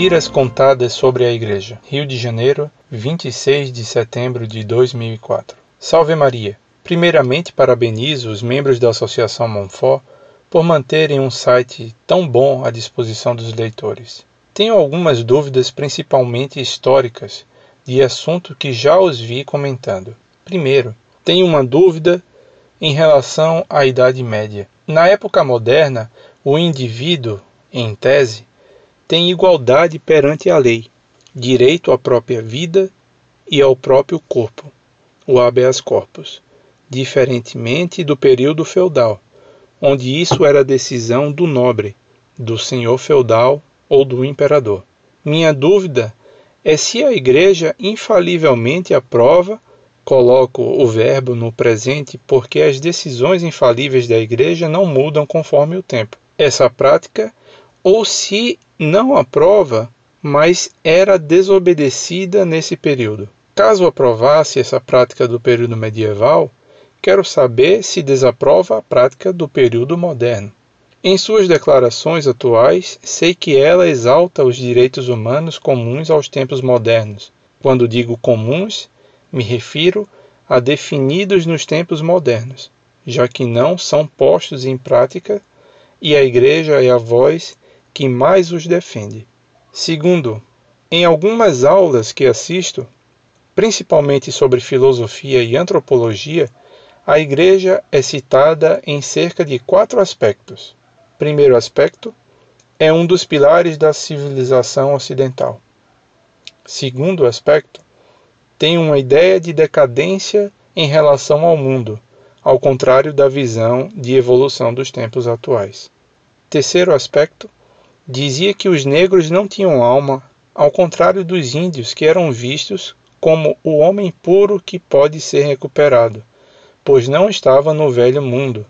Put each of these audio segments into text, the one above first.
Mentiras contadas sobre a Igreja. Rio de Janeiro, 26 de setembro de 2004. Salve Maria. Primeiramente, parabenizo os membros da Associação Monfort por manterem um site tão bom à disposição dos leitores. Tenho algumas dúvidas, principalmente históricas, de assunto que já os vi comentando. Primeiro, tenho uma dúvida em relação à Idade Média. Na época moderna, o indivíduo, em tese, tem igualdade perante a lei, direito à própria vida e ao próprio corpo, o habeas corpus, diferentemente do período feudal, onde isso era decisão do nobre, do senhor feudal ou do imperador. Minha dúvida é se a Igreja infalivelmente aprova, coloco o verbo no presente porque as decisões infalíveis da Igreja não mudam conforme o tempo. Essa prática ou se não aprova, mas era desobedecida nesse período. Caso aprovasse essa prática do período medieval, quero saber se desaprova a prática do período moderno. Em suas declarações atuais, sei que ela exalta os direitos humanos comuns aos tempos modernos. Quando digo comuns, me refiro a definidos nos tempos modernos, já que não são postos em prática e a Igreja é a voz que mais os defende. Segundo, em algumas aulas que assisto, principalmente sobre filosofia e antropologia, a Igreja é citada em cerca de quatro aspectos. Primeiro aspecto, é um dos pilares da civilização ocidental. Segundo aspecto, tem uma ideia de decadência em relação ao mundo, ao contrário da visão de evolução dos tempos atuais. Terceiro aspecto, dizia que os negros não tinham alma, ao contrário dos índios que eram vistos como o homem puro que pode ser recuperado, pois não estava no velho mundo,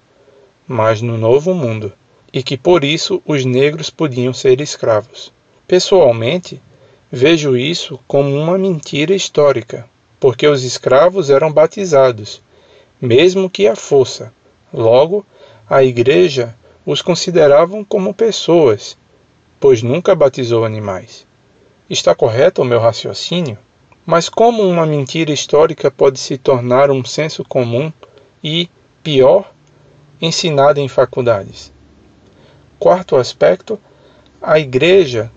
mas no novo mundo, e que por isso os negros podiam ser escravos. Pessoalmente, vejo isso como uma mentira histórica, porque os escravos eram batizados, mesmo que à força. Logo, a igreja os consideravam como pessoas pois nunca batizou animais. Está correto o meu raciocínio? Mas como uma mentira histórica pode se tornar um senso comum e, pior, ensinada em faculdades? Quarto aspecto, a Igreja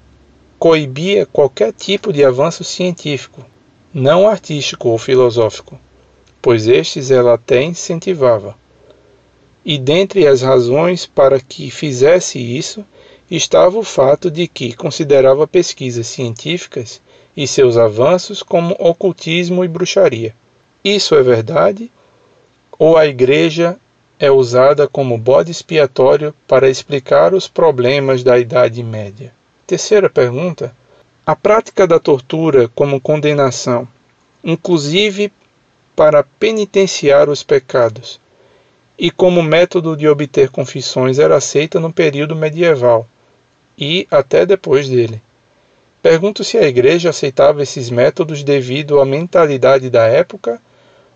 coibia qualquer tipo de avanço científico, não artístico ou filosófico, pois estes ela até incentivava. E dentre as razões para que fizesse isso estava o fato de que considerava pesquisas científicas e seus avanços como ocultismo e bruxaria. Isso é verdade? Ou a Igreja é usada como bode expiatório para explicar os problemas da Idade Média? Terceira pergunta: a prática da tortura como condenação, inclusive para penitenciar os pecados, e como método de obter confissões era aceita no período medieval e até depois dele. Pergunto se a igreja aceitava esses métodos devido à mentalidade da época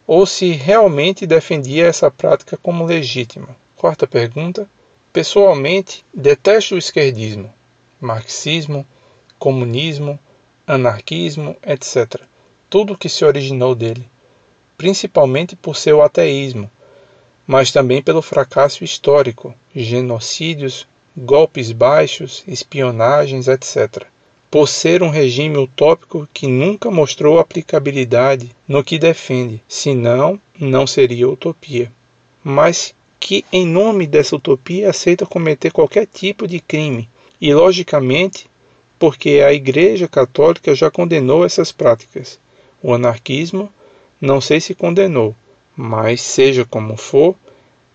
ou se realmente defendia essa prática como legítima. Quarta pergunta. Pessoalmente, detesto o esquerdismo, marxismo, comunismo, anarquismo, etc. Tudo que se originou dele, principalmente por seu ateísmo, mas também pelo fracasso histórico, genocídios, golpes baixos, espionagens, etc. Por ser um regime utópico que nunca mostrou aplicabilidade no que defende, senão não seria utopia. Mas que, em nome dessa utopia, aceita cometer qualquer tipo de crime, e logicamente porque a Igreja Católica já condenou essas práticas. O anarquismo não sei se condenou, mas seja como for,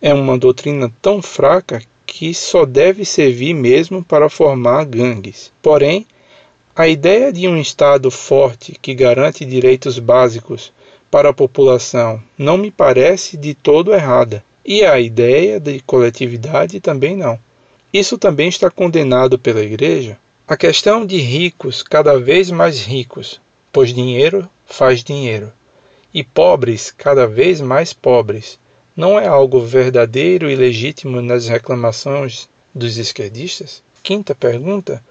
é uma doutrina tão fraca que só deve servir mesmo para formar gangues. Porém, a ideia de um Estado forte que garante direitos básicos para a população não me parece de todo errada, e a ideia de coletividade também não. Isso também está condenado pela Igreja. A questão de ricos cada vez mais ricos, pois dinheiro faz dinheiro, e pobres cada vez mais pobres, não é algo verdadeiro e legítimo nas reclamações dos esquerdistas? Quinta pergunta: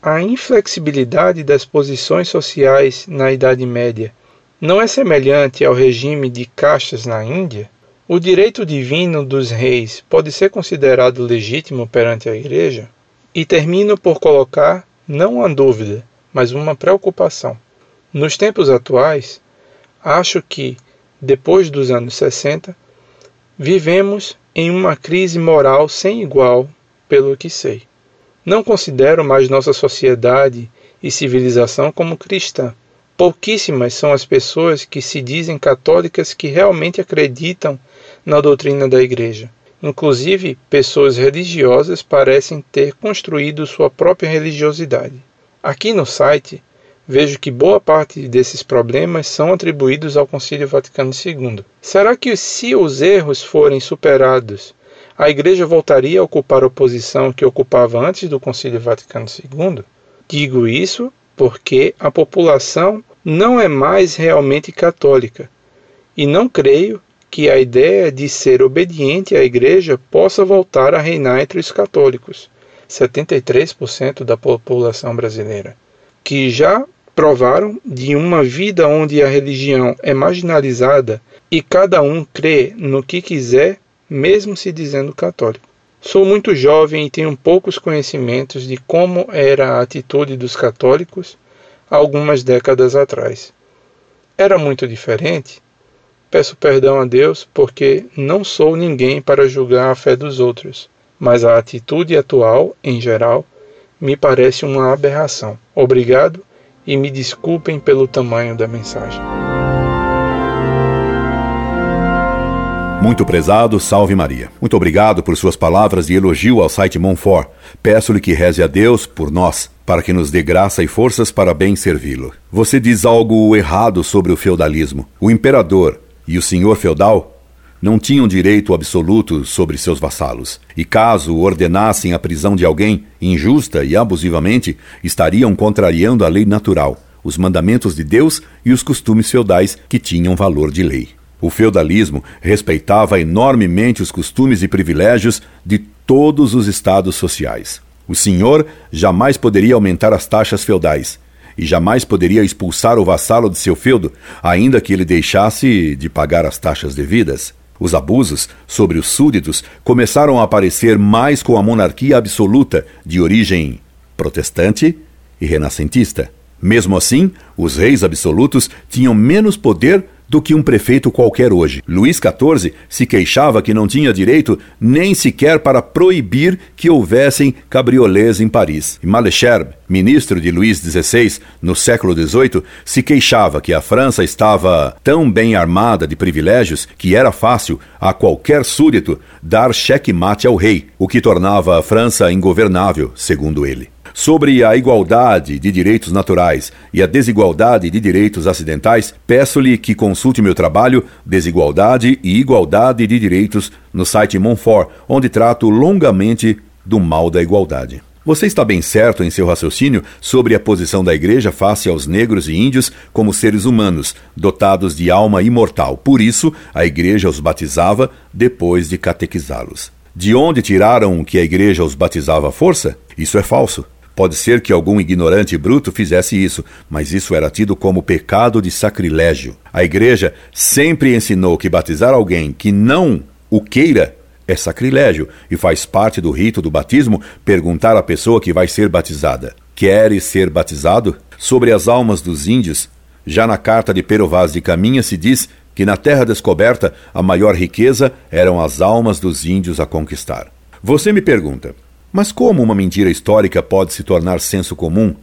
a inflexibilidade das posições sociais na Idade Média não é semelhante ao regime de castas na Índia? O direito divino dos reis pode ser considerado legítimo perante a Igreja? E termino por colocar não uma dúvida, mas uma preocupação. Nos tempos atuais, acho que, depois dos anos 60, vivemos em uma crise moral sem igual, pelo que sei. Não considero mais nossa sociedade e civilização como cristã. Pouquíssimas são as pessoas que se dizem católicas que realmente acreditam na doutrina da Igreja. Inclusive, pessoas religiosas parecem ter construído sua própria religiosidade. Aqui no site, vejo que boa parte desses problemas são atribuídos ao Concílio Vaticano II. Será que, se os erros forem superados a Igreja voltaria a ocupar a posição que ocupava antes do Concílio Vaticano II? Digo isso porque a população não é mais realmente católica e não creio que a ideia de ser obediente à Igreja possa voltar a reinar entre os católicos, 73% da população brasileira, que já provaram de uma vida onde a religião é marginalizada e cada um crê no que quiser mesmo se dizendo católico. Sou muito jovem e tenho poucos conhecimentos de como era a atitude dos católicos algumas décadas atrás. Era muito diferente? Peço perdão a Deus porque não sou ninguém para julgar a fé dos outros, mas a atitude atual, em geral, me parece uma aberração. Obrigado e me desculpem pelo tamanho da mensagem. Muito prezado, salve Maria. Muito obrigado por suas palavras de elogio ao site Monfort. Peço-lhe que reze a Deus por nós, para que nos dê graça e forças para bem servi-lo. Você diz algo errado sobre o feudalismo. O imperador e o senhor feudal não tinham direito absoluto sobre seus vassalos, e caso ordenassem a prisão de alguém, injusta e abusivamente, estariam contrariando a lei natural, os mandamentos de Deus e os costumes feudais que tinham valor de lei. O feudalismo respeitava enormemente os costumes e privilégios de todos os estados sociais. O senhor jamais poderia aumentar as taxas feudais e jamais poderia expulsar o vassalo de seu feudo, ainda que ele deixasse de pagar as taxas devidas. Os abusos sobre os súditos começaram a aparecer mais com a monarquia absoluta, de origem protestante e renascentista. Mesmo assim, os reis absolutos tinham menos poder do que um prefeito qualquer hoje. Luís XIV se queixava que não tinha direito nem sequer para proibir que houvessem cabriolés em Paris. E ministro de Luís XVI no século XVIII, se queixava que a França estava tão bem armada de privilégios que era fácil a qualquer súdito dar cheque-mate ao rei, o que tornava a França ingovernável, segundo ele sobre a igualdade de direitos naturais e a desigualdade de direitos acidentais, peço-lhe que consulte meu trabalho Desigualdade e Igualdade de Direitos no site Monfort, onde trato longamente do mal da igualdade. Você está bem certo em seu raciocínio sobre a posição da Igreja face aos negros e índios como seres humanos, dotados de alma imortal. Por isso, a Igreja os batizava depois de catequizá-los. De onde tiraram que a Igreja os batizava à força? Isso é falso. Pode ser que algum ignorante bruto fizesse isso, mas isso era tido como pecado de sacrilégio. A igreja sempre ensinou que batizar alguém que não o queira é sacrilégio e faz parte do rito do batismo perguntar à pessoa que vai ser batizada: Queres ser batizado? Sobre as almas dos índios, já na carta de Pero Vaz de Caminha se diz que na terra descoberta a maior riqueza eram as almas dos índios a conquistar. Você me pergunta: mas como uma mentira histórica pode se tornar senso comum?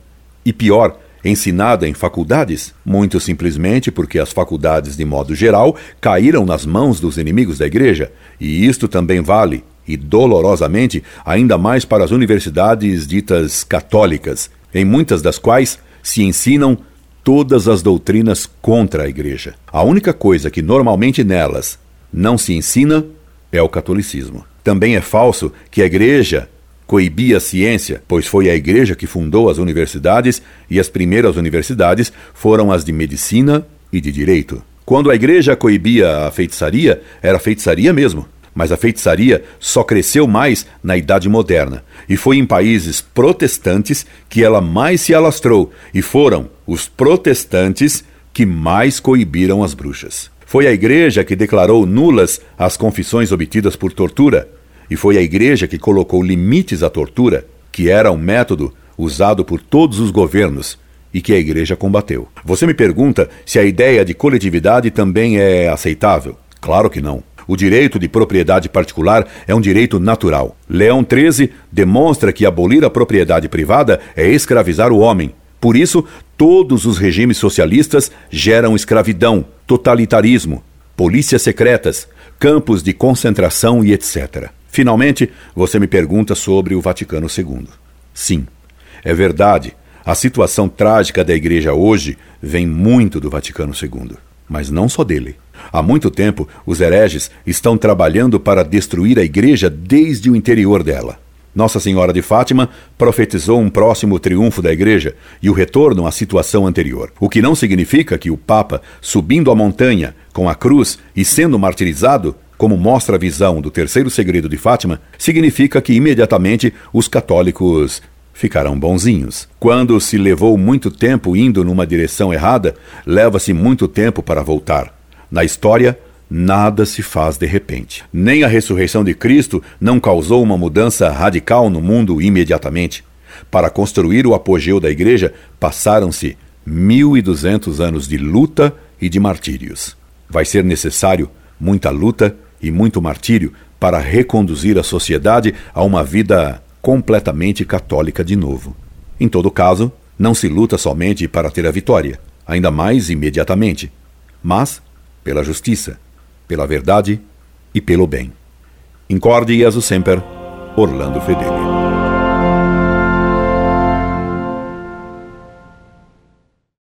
E pior, ensinada em faculdades? Muito simplesmente porque as faculdades, de modo geral, caíram nas mãos dos inimigos da Igreja, e isto também vale, e dolorosamente, ainda mais para as universidades ditas católicas, em muitas das quais se ensinam todas as doutrinas contra a Igreja. A única coisa que normalmente nelas não se ensina é o catolicismo. Também é falso que a Igreja coibia a ciência, pois foi a Igreja que fundou as universidades e as primeiras universidades foram as de medicina e de direito. Quando a Igreja coibia a feitiçaria, era feitiçaria mesmo. Mas a feitiçaria só cresceu mais na Idade Moderna, e foi em países protestantes que ela mais se alastrou, e foram os protestantes que mais coibiram as bruxas. Foi a Igreja que declarou nulas as confissões obtidas por tortura, e foi a Igreja que colocou limites à tortura, que era um método usado por todos os governos e que a Igreja combateu. Você me pergunta se a ideia de coletividade também é aceitável? Claro que não. O direito de propriedade particular é um direito natural. Leão XIII demonstra que abolir a propriedade privada é escravizar o homem. Por isso, todos os regimes socialistas geram escravidão, totalitarismo, polícias secretas, campos de concentração e etc. Finalmente, você me pergunta sobre o Vaticano II. Sim, é verdade. A situação trágica da Igreja hoje vem muito do Vaticano II, mas não só dele. Há muito tempo, os hereges estão trabalhando para destruir a igreja desde o interior dela. Nossa Senhora de Fátima profetizou um próximo triunfo da igreja e o retorno à situação anterior. O que não significa que o Papa, subindo a montanha com a cruz e sendo martirizado, como mostra a visão do terceiro segredo de Fátima, significa que imediatamente os católicos ficarão bonzinhos. Quando se levou muito tempo indo numa direção errada, leva-se muito tempo para voltar. Na história, nada se faz de repente. Nem a ressurreição de Cristo não causou uma mudança radical no mundo imediatamente. Para construir o apogeu da igreja, passaram-se 1200 anos de luta e de martírios. Vai ser necessário muita luta e muito martírio para reconduzir a sociedade a uma vida completamente católica de novo. Em todo caso, não se luta somente para ter a vitória, ainda mais imediatamente, mas pela justiça, pela verdade e pelo bem. Incorde Jesus Semper, Orlando Fedeli.